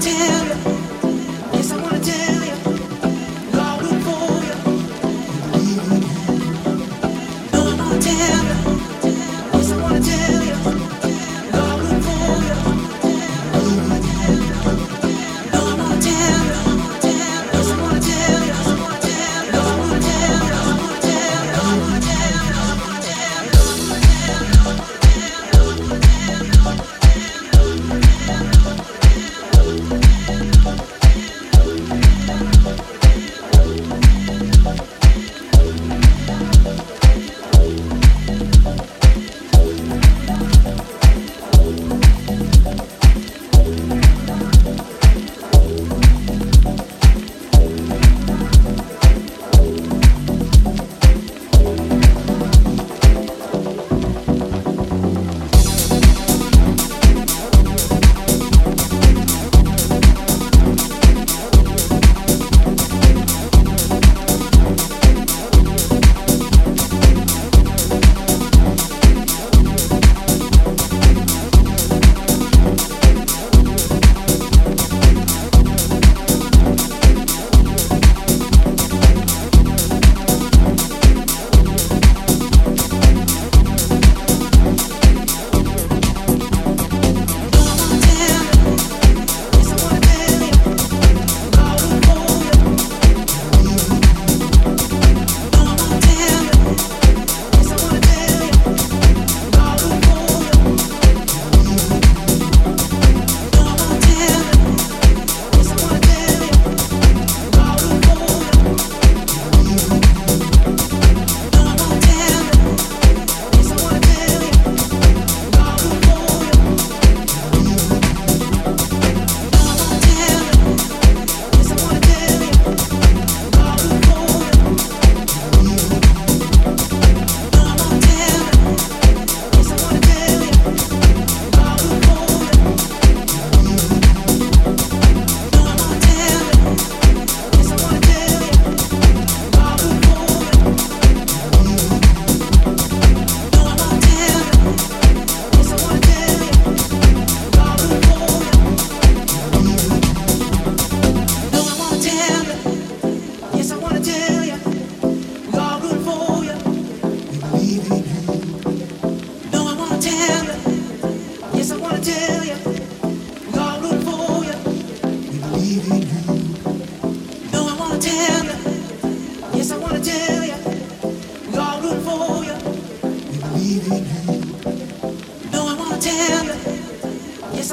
tell you.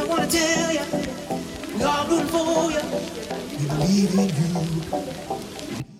I wanna tell you, we all root for you. We believe in you.